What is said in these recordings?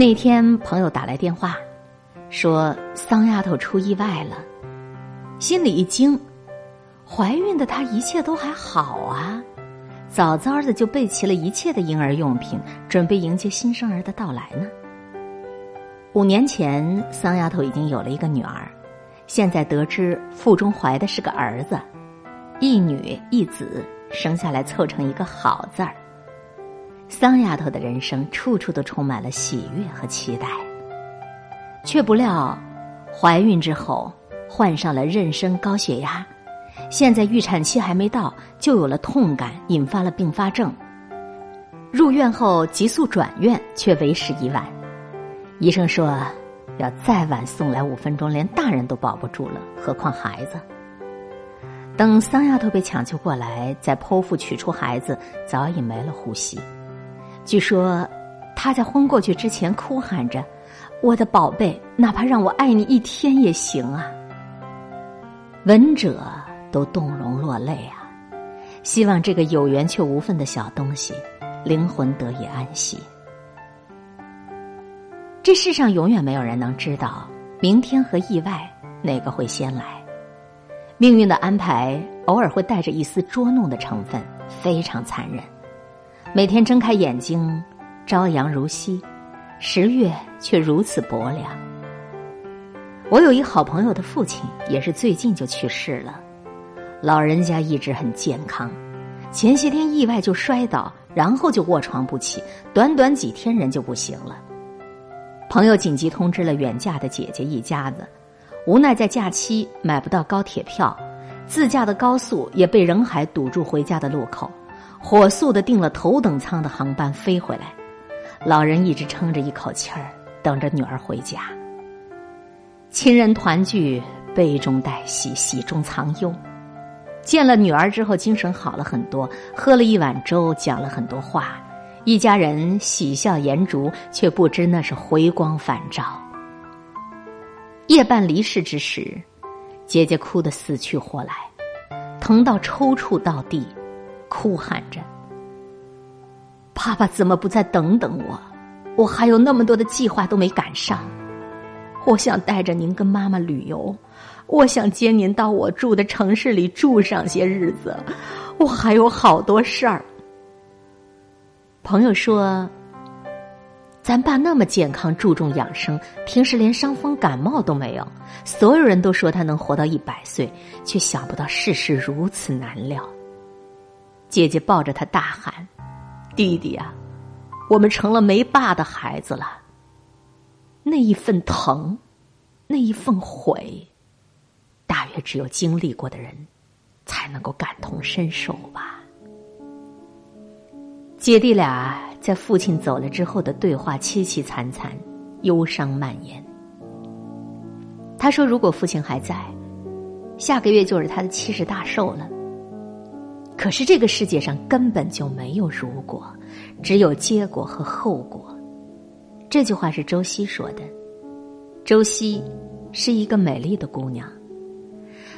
那天朋友打来电话，说桑丫头出意外了，心里一惊。怀孕的她一切都还好啊，早早的就备齐了一切的婴儿用品，准备迎接新生儿的到来呢。五年前，桑丫头已经有了一个女儿，现在得知腹中怀的是个儿子，一女一子，生下来凑成一个好字儿。桑丫头的人生处处都充满了喜悦和期待，却不料怀孕之后患上了妊娠高血压，现在预产期还没到就有了痛感，引发了并发症。入院后急速转院，却为时已晚。医生说，要再晚送来五分钟，连大人都保不住了，何况孩子。等桑丫头被抢救过来，在剖腹取出孩子，早已没了呼吸。据说，他在昏过去之前哭喊着：“我的宝贝，哪怕让我爱你一天也行啊！”闻者都动容落泪啊！希望这个有缘却无分的小东西，灵魂得以安息。这世上永远没有人能知道明天和意外哪个会先来，命运的安排偶尔会带着一丝捉弄的成分，非常残忍。每天睁开眼睛，朝阳如昔，十月却如此薄凉。我有一好朋友的父亲，也是最近就去世了。老人家一直很健康，前些天意外就摔倒，然后就卧床不起，短短几天人就不行了。朋友紧急通知了远嫁的姐姐一家子，无奈在假期买不到高铁票，自驾的高速也被人海堵住回家的路口。火速的订了头等舱的航班飞回来，老人一直撑着一口气儿，等着女儿回家。亲人团聚，悲中带喜，喜中藏忧。见了女儿之后，精神好了很多，喝了一碗粥，讲了很多话，一家人喜笑颜逐，却不知那是回光返照。夜半离世之时，姐姐哭得死去活来，疼到抽搐到地。哭喊着：“爸爸怎么不再等等我？我还有那么多的计划都没赶上。我想带着您跟妈妈旅游，我想接您到我住的城市里住上些日子。我还有好多事儿。”朋友说：“咱爸那么健康，注重养生，平时连伤风感冒都没有。所有人都说他能活到一百岁，却想不到世事如此难料。”姐姐抱着他大喊：“弟弟呀，我们成了没爸的孩子了。”那一份疼，那一份悔，大约只有经历过的人才能够感同身受吧。姐弟俩在父亲走了之后的对话凄凄惨惨，忧伤蔓延。他说：“如果父亲还在，下个月就是他的七十大寿了。”可是这个世界上根本就没有如果，只有结果和后果。这句话是周西说的。周西是一个美丽的姑娘，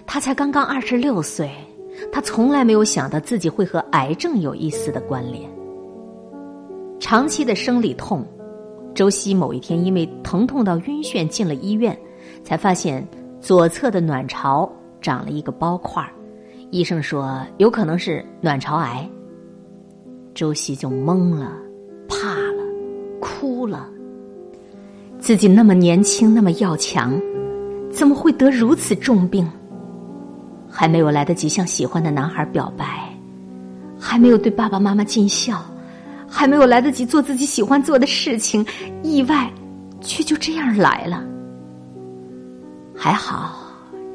她才刚刚二十六岁，她从来没有想到自己会和癌症有一丝的关联。长期的生理痛，周西某一天因为疼痛到晕眩进了医院，才发现左侧的卵巢长了一个包块儿。医生说有可能是卵巢癌。周西就懵了，怕了，哭了。自己那么年轻，那么要强，怎么会得如此重病？还没有来得及向喜欢的男孩表白，还没有对爸爸妈妈尽孝，还没有来得及做自己喜欢做的事情，意外却就这样来了。还好，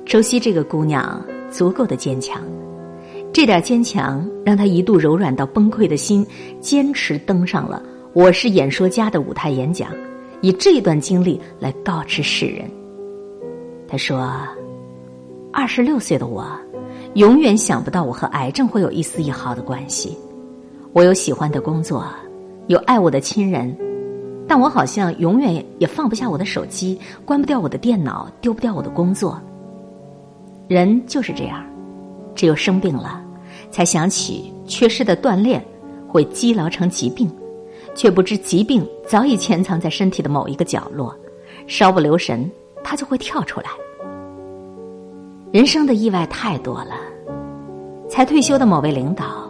周西这个姑娘。足够的坚强，这点坚强让他一度柔软到崩溃的心，坚持登上了《我是演说家》的舞台演讲，以这一段经历来告知世人。他说：“二十六岁的我，永远想不到我和癌症会有一丝一毫的关系。我有喜欢的工作，有爱我的亲人，但我好像永远也放不下我的手机，关不掉我的电脑，丢不掉我的工作。”人就是这样，只有生病了，才想起缺失的锻炼会积劳成疾病，却不知疾病早已潜藏在身体的某一个角落，稍不留神，他就会跳出来。人生的意外太多了，才退休的某位领导，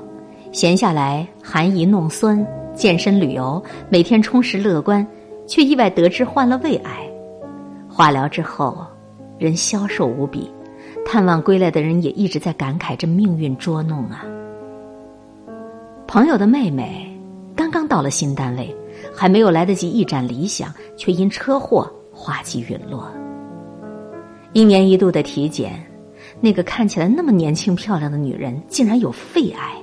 闲下来含饴弄孙、健身旅游，每天充实乐观，却意外得知患了胃癌。化疗之后，人消瘦无比，探望归来的人也一直在感慨：这命运捉弄啊！朋友的妹妹刚刚到了新单位，还没有来得及一展理想，却因车祸花季陨落。一年一度的体检，那个看起来那么年轻漂亮的女人，竟然有肺癌，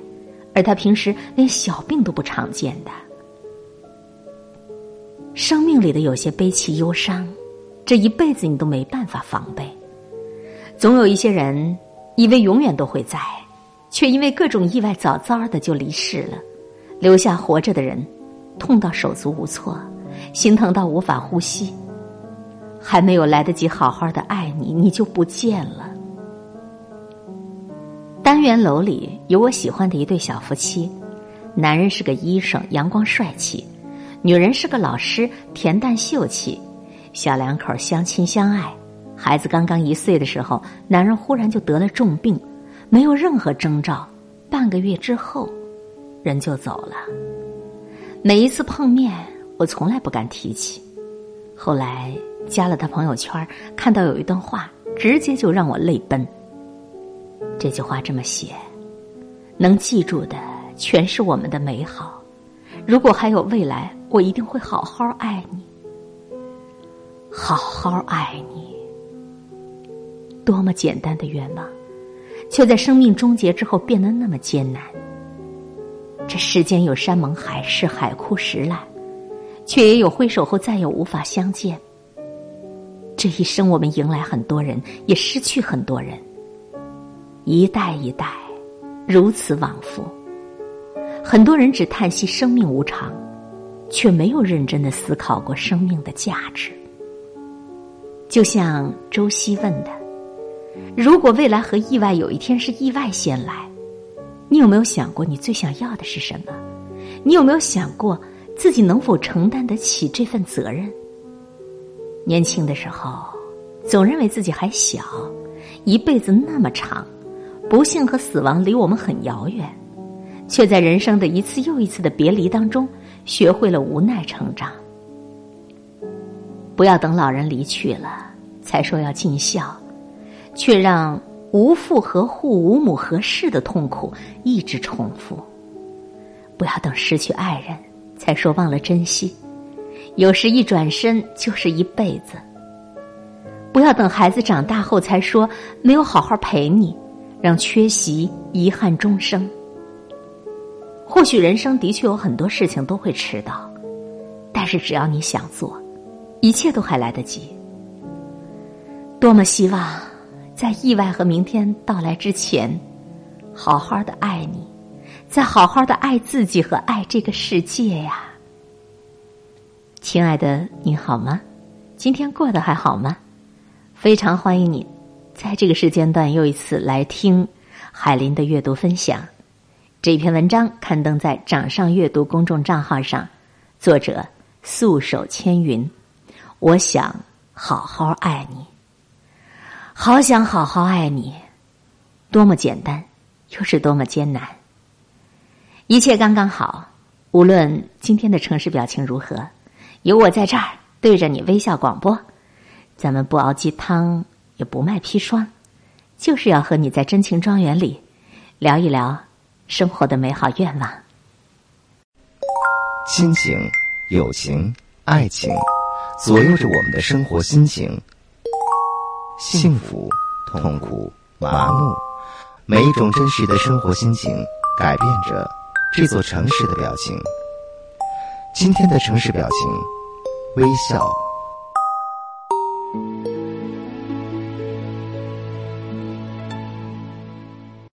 而她平时连小病都不常见的。生命里的有些悲戚忧伤，这一辈子你都没办法防备。总有一些人，以为永远都会在。却因为各种意外早早的就离世了，留下活着的人，痛到手足无措，心疼到无法呼吸，还没有来得及好好的爱你，你就不见了。单元楼里有我喜欢的一对小夫妻，男人是个医生，阳光帅气；女人是个老师，恬淡秀气。小两口相亲相爱，孩子刚刚一岁的时候，男人忽然就得了重病。没有任何征兆，半个月之后，人就走了。每一次碰面，我从来不敢提起。后来加了他朋友圈，看到有一段话，直接就让我泪奔。这句话这么写：能记住的全是我们的美好。如果还有未来，我一定会好好爱你，好好爱你。多么简单的愿望。却在生命终结之后变得那么艰难。这世间有山盟海誓、海枯石烂，却也有挥手后再也无法相见。这一生，我们迎来很多人，也失去很多人。一代一代，如此往复。很多人只叹息生命无常，却没有认真的思考过生命的价值。就像周希问的。如果未来和意外有一天是意外先来，你有没有想过你最想要的是什么？你有没有想过自己能否承担得起这份责任？年轻的时候，总认为自己还小，一辈子那么长，不幸和死亡离我们很遥远，却在人生的一次又一次的别离当中，学会了无奈成长。不要等老人离去了，才说要尽孝。却让无父何户、无母何事的痛苦一直重复。不要等失去爱人才说忘了珍惜，有时一转身就是一辈子。不要等孩子长大后才说没有好好陪你，让缺席遗憾终生。或许人生的确有很多事情都会迟到，但是只要你想做，一切都还来得及。多么希望！在意外和明天到来之前，好好的爱你，再好好的爱自己和爱这个世界呀，亲爱的，你好吗？今天过得还好吗？非常欢迎你，在这个时间段又一次来听海林的阅读分享。这篇文章刊登在掌上阅读公众账号上，作者素手千云。我想好好爱你。好想好好爱你，多么简单，又是多么艰难。一切刚刚好，无论今天的城市表情如何，有我在这儿对着你微笑广播。咱们不熬鸡汤，也不卖砒霜，就是要和你在真情庄园里聊一聊生活的美好愿望。亲情、友情、爱情，左右着我们的生活心情。幸福、痛苦、麻木，每一种真实的生活心情，改变着这座城市的表情。今天的城市表情，微笑。